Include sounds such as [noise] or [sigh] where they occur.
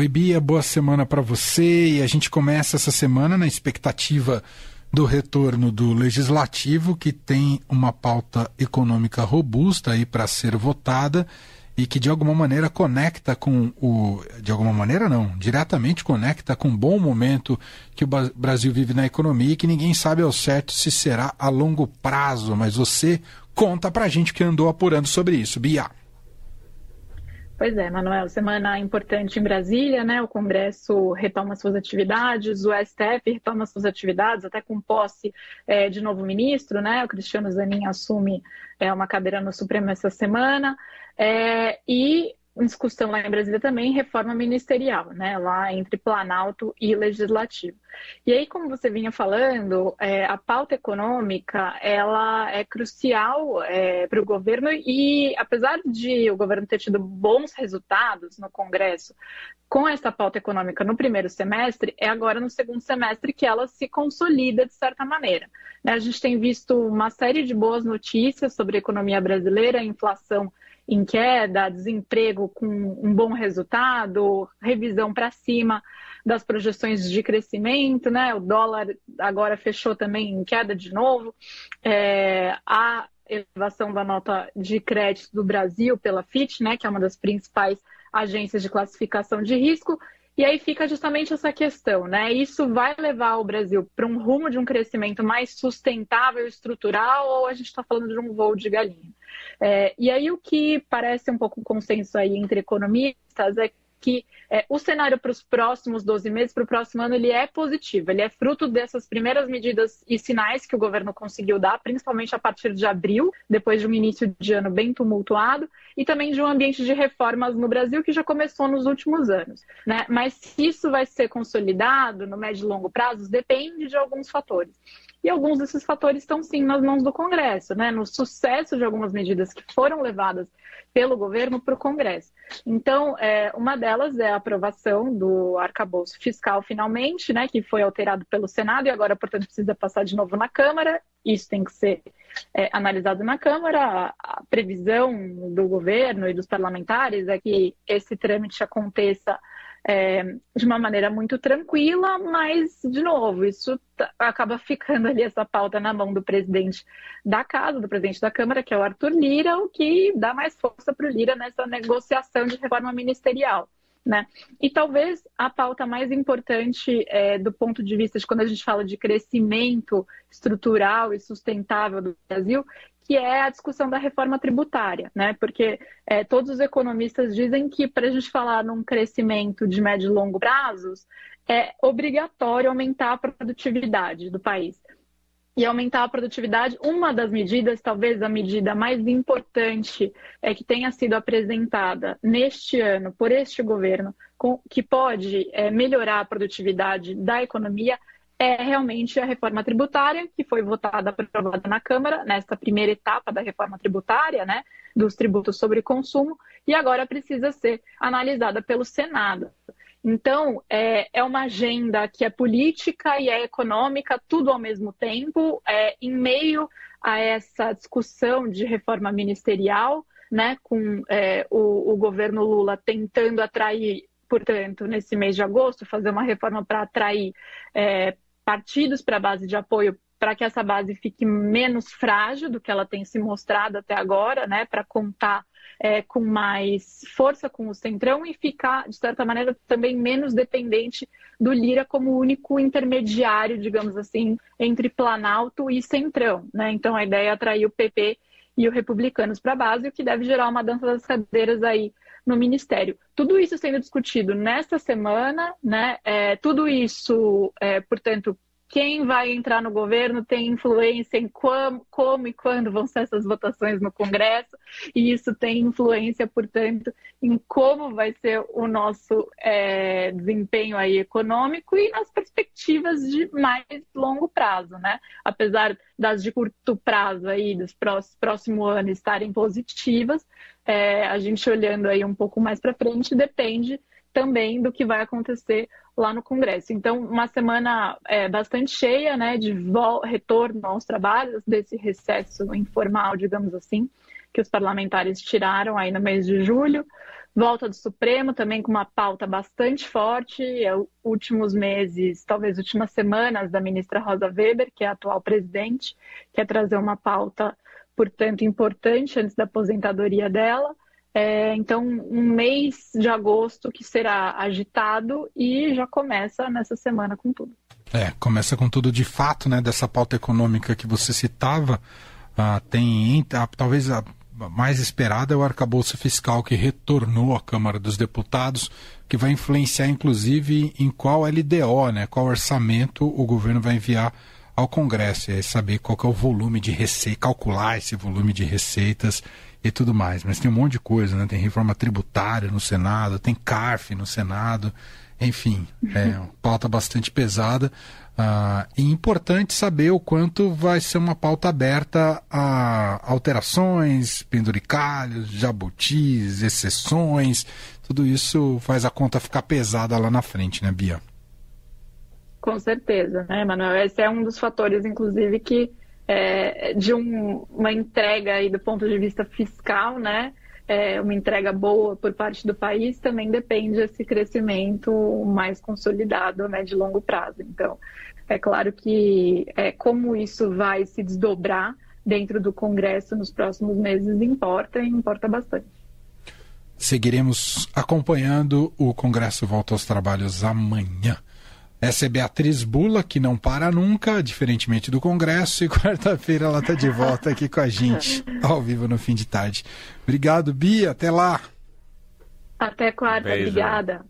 Oi, Bia, boa semana para você. E a gente começa essa semana na expectativa do retorno do legislativo, que tem uma pauta econômica robusta aí para ser votada e que de alguma maneira conecta com o. De alguma maneira, não, diretamente conecta com o bom momento que o Brasil vive na economia e que ninguém sabe ao certo se será a longo prazo, mas você conta para a gente que andou apurando sobre isso, Bia. Pois é, Manuel, semana importante em Brasília, né? O Congresso retoma suas atividades, o STF retoma suas atividades, até com posse é, de novo ministro, né? O Cristiano Zanin assume é, uma cadeira no Supremo essa semana. É, e discussão lá em Brasília também, reforma ministerial, né, lá entre Planalto e Legislativo. E aí, como você vinha falando, é, a pauta econômica, ela é crucial é, para o governo e, apesar de o governo ter tido bons resultados no Congresso com essa pauta econômica no primeiro semestre, é agora no segundo semestre que ela se consolida de certa maneira. Né? A gente tem visto uma série de boas notícias sobre a economia brasileira, a inflação em queda, desemprego com um bom resultado, revisão para cima das projeções de crescimento, né? O dólar agora fechou também em queda de novo. É, a elevação da nota de crédito do Brasil pela FIT, né, que é uma das principais agências de classificação de risco, e aí fica justamente essa questão, né? Isso vai levar o Brasil para um rumo de um crescimento mais sustentável, estrutural, ou a gente está falando de um voo de galinha? É, e aí o que parece um pouco consenso aí entre economistas é que é, o cenário para os próximos 12 meses, para o próximo ano, ele é positivo. Ele é fruto dessas primeiras medidas e sinais que o governo conseguiu dar, principalmente a partir de abril, depois de um início de ano bem tumultuado, e também de um ambiente de reformas no Brasil que já começou nos últimos anos. Né? Mas se isso vai ser consolidado no médio e longo prazo, depende de alguns fatores. E alguns desses fatores estão sim nas mãos do Congresso, né? no sucesso de algumas medidas que foram levadas pelo governo para o Congresso. Então, é, uma delas é a aprovação do arcabouço fiscal, finalmente, né, que foi alterado pelo Senado e agora, portanto, precisa passar de novo na Câmara. Isso tem que ser é, analisado na Câmara. A previsão do governo e dos parlamentares é que esse trâmite aconteça é, de uma maneira muito tranquila, mas, de novo, isso acaba ficando ali essa pauta na mão do presidente da casa, do presidente da Câmara, que é o Arthur Lira, o que dá mais força para o Lira nessa negociação de reforma ministerial. Né? E talvez a pauta mais importante é, do ponto de vista de quando a gente fala de crescimento estrutural e sustentável do Brasil, que é a discussão da reforma tributária, né? Porque é, todos os economistas dizem que para a gente falar num crescimento de médio e longo prazos, é obrigatório aumentar a produtividade do país. E aumentar a produtividade, uma das medidas, talvez a medida mais importante é que tenha sido apresentada neste ano por este governo, com, que pode é, melhorar a produtividade da economia, é realmente a reforma tributária, que foi votada, aprovada na Câmara, nesta primeira etapa da reforma tributária, né, dos tributos sobre consumo, e agora precisa ser analisada pelo Senado. Então, é, é uma agenda que é política e é econômica, tudo ao mesmo tempo, é, em meio a essa discussão de reforma ministerial, né, com é, o, o governo Lula tentando atrair portanto, nesse mês de agosto, fazer uma reforma para atrair é, partidos para a base de apoio para que essa base fique menos frágil do que ela tem se mostrado até agora, né, para contar é, com mais força com o Centrão e ficar, de certa maneira, também menos dependente do Lira como único intermediário, digamos assim, entre Planalto e Centrão. Né? Então, a ideia é atrair o PP e o Republicanos para a base, o que deve gerar uma dança das cadeiras aí no Ministério. Tudo isso sendo discutido nesta semana, né? É, tudo isso, é, portanto, quem vai entrar no governo tem influência em como, como, e quando vão ser essas votações no Congresso, e isso tem influência, portanto, em como vai ser o nosso é, desempenho aí econômico e nas perspectivas de mais longo prazo, né? Apesar das de curto prazo aí, dos próximos próximo ano estarem positivas, é, a gente olhando aí um pouco mais para frente depende também do que vai acontecer lá no Congresso. Então, uma semana é, bastante cheia, né, de retorno aos trabalhos, desse recesso informal, digamos assim, que os parlamentares tiraram aí no mês de julho. Volta do Supremo também com uma pauta bastante forte. É, últimos meses, talvez últimas semanas, da ministra Rosa Weber, que é a atual presidente, quer trazer uma pauta, portanto, importante antes da aposentadoria dela. É, então, um mês de agosto que será agitado e já começa nessa semana com tudo. É, começa com tudo de fato, né? Dessa pauta econômica que você citava. Ah, tem ah, talvez a mais esperada é o arcabouço fiscal que retornou à Câmara dos Deputados, que vai influenciar inclusive em qual LDO, né? Qual orçamento o governo vai enviar ao Congresso, e aí saber qual é o volume de receita, calcular esse volume de receitas e tudo mais. Mas tem um monte de coisa, né? Tem reforma tributária no Senado, tem CARF no Senado, enfim, é uma pauta bastante pesada. Uh, e importante saber o quanto vai ser uma pauta aberta a alterações, penduricalhos, jabutis, exceções. Tudo isso faz a conta ficar pesada lá na frente, né, Bia? Com certeza, né, Manuel? Esse é um dos fatores, inclusive, que é, de um, uma entrega aí do ponto de vista fiscal, né? É, uma entrega boa por parte do país também depende desse crescimento mais consolidado, né, de longo prazo. Então, é claro que é, como isso vai se desdobrar dentro do Congresso nos próximos meses importa e importa bastante. Seguiremos acompanhando o Congresso volta aos trabalhos amanhã. Essa é Beatriz Bula, que não para nunca, diferentemente do Congresso, e [laughs] quarta-feira ela está de volta aqui com a gente, ao vivo no fim de tarde. Obrigado, Bia, até lá. Até quarta, Beijo. obrigada.